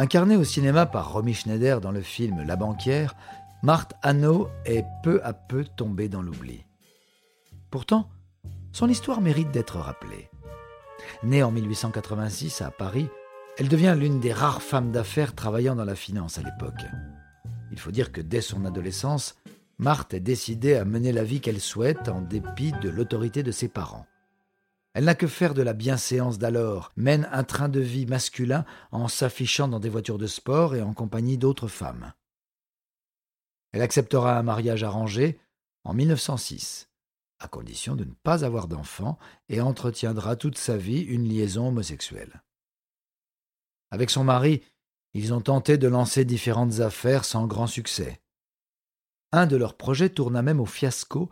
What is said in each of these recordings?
Incarnée au cinéma par Romy Schneider dans le film La banquière, Marthe Hanno est peu à peu tombée dans l'oubli. Pourtant, son histoire mérite d'être rappelée. Née en 1886 à Paris, elle devient l'une des rares femmes d'affaires travaillant dans la finance à l'époque. Il faut dire que dès son adolescence, Marthe est décidée à mener la vie qu'elle souhaite en dépit de l'autorité de ses parents. Elle n'a que faire de la bienséance d'alors, mène un train de vie masculin en s'affichant dans des voitures de sport et en compagnie d'autres femmes. Elle acceptera un mariage arrangé en 1906, à condition de ne pas avoir d'enfant, et entretiendra toute sa vie une liaison homosexuelle. Avec son mari, ils ont tenté de lancer différentes affaires sans grand succès. Un de leurs projets tourna même au fiasco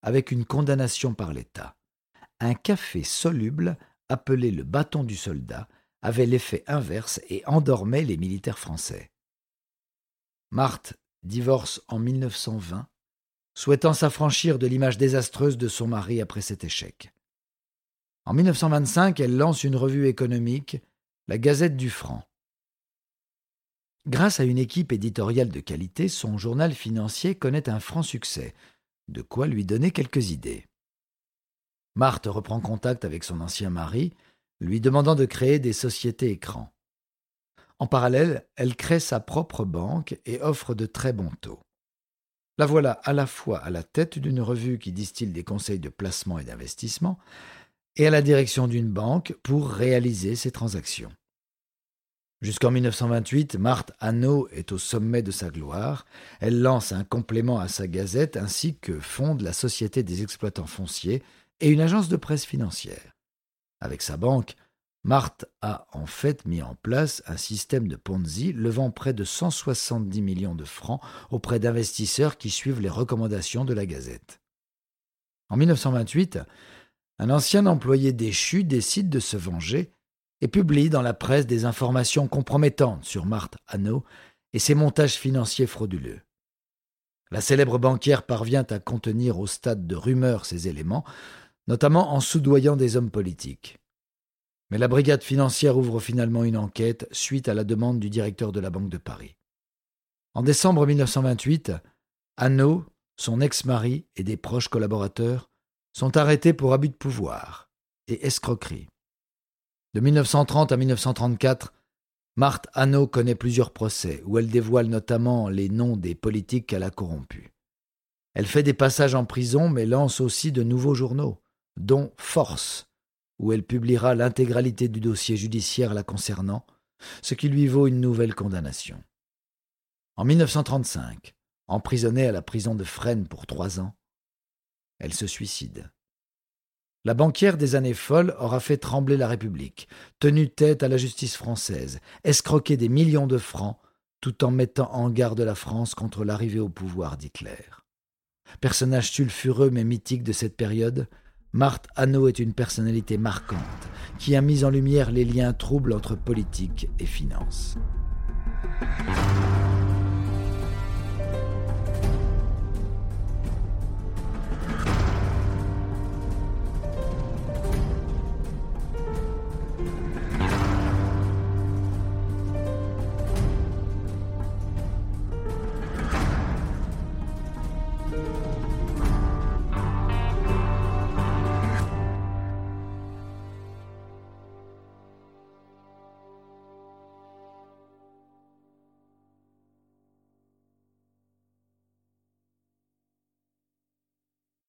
avec une condamnation par l'État un café soluble, appelé le bâton du soldat, avait l'effet inverse et endormait les militaires français. Marthe divorce en 1920, souhaitant s'affranchir de l'image désastreuse de son mari après cet échec. En 1925, elle lance une revue économique, la Gazette du Franc. Grâce à une équipe éditoriale de qualité, son journal financier connaît un franc succès, de quoi lui donner quelques idées. Marthe reprend contact avec son ancien mari, lui demandant de créer des sociétés écrans. En parallèle, elle crée sa propre banque et offre de très bons taux. La voilà à la fois à la tête d'une revue qui distille des conseils de placement et d'investissement, et à la direction d'une banque pour réaliser ses transactions. Jusqu'en 1928, Marthe Hanau est au sommet de sa gloire. Elle lance un complément à sa gazette ainsi que fonde la Société des exploitants fonciers, et une agence de presse financière. Avec sa banque, Marthe a en fait mis en place un système de Ponzi levant près de 170 millions de francs auprès d'investisseurs qui suivent les recommandations de la Gazette. En 1928, un ancien employé déchu décide de se venger et publie dans la presse des informations compromettantes sur Marthe Hanau et ses montages financiers frauduleux. La célèbre banquière parvient à contenir au stade de rumeur ces éléments, notamment en soudoyant des hommes politiques. Mais la brigade financière ouvre finalement une enquête suite à la demande du directeur de la Banque de Paris. En décembre 1928, Anneau, son ex-mari et des proches collaborateurs sont arrêtés pour abus de pouvoir et escroquerie. De 1930 à 1934, Marthe Anneau connaît plusieurs procès où elle dévoile notamment les noms des politiques qu'elle a corrompus. Elle fait des passages en prison mais lance aussi de nouveaux journaux dont Force, où elle publiera l'intégralité du dossier judiciaire la concernant, ce qui lui vaut une nouvelle condamnation. En 1935, emprisonnée à la prison de Fresnes pour trois ans, elle se suicide. La banquière des années folles aura fait trembler la République, tenu tête à la justice française, escroqué des millions de francs, tout en mettant en garde la France contre l'arrivée au pouvoir d'Hitler. Personnage sulfureux mais mythique de cette période, Marthe Hanau est une personnalité marquante qui a mis en lumière les liens troubles entre politique et finance.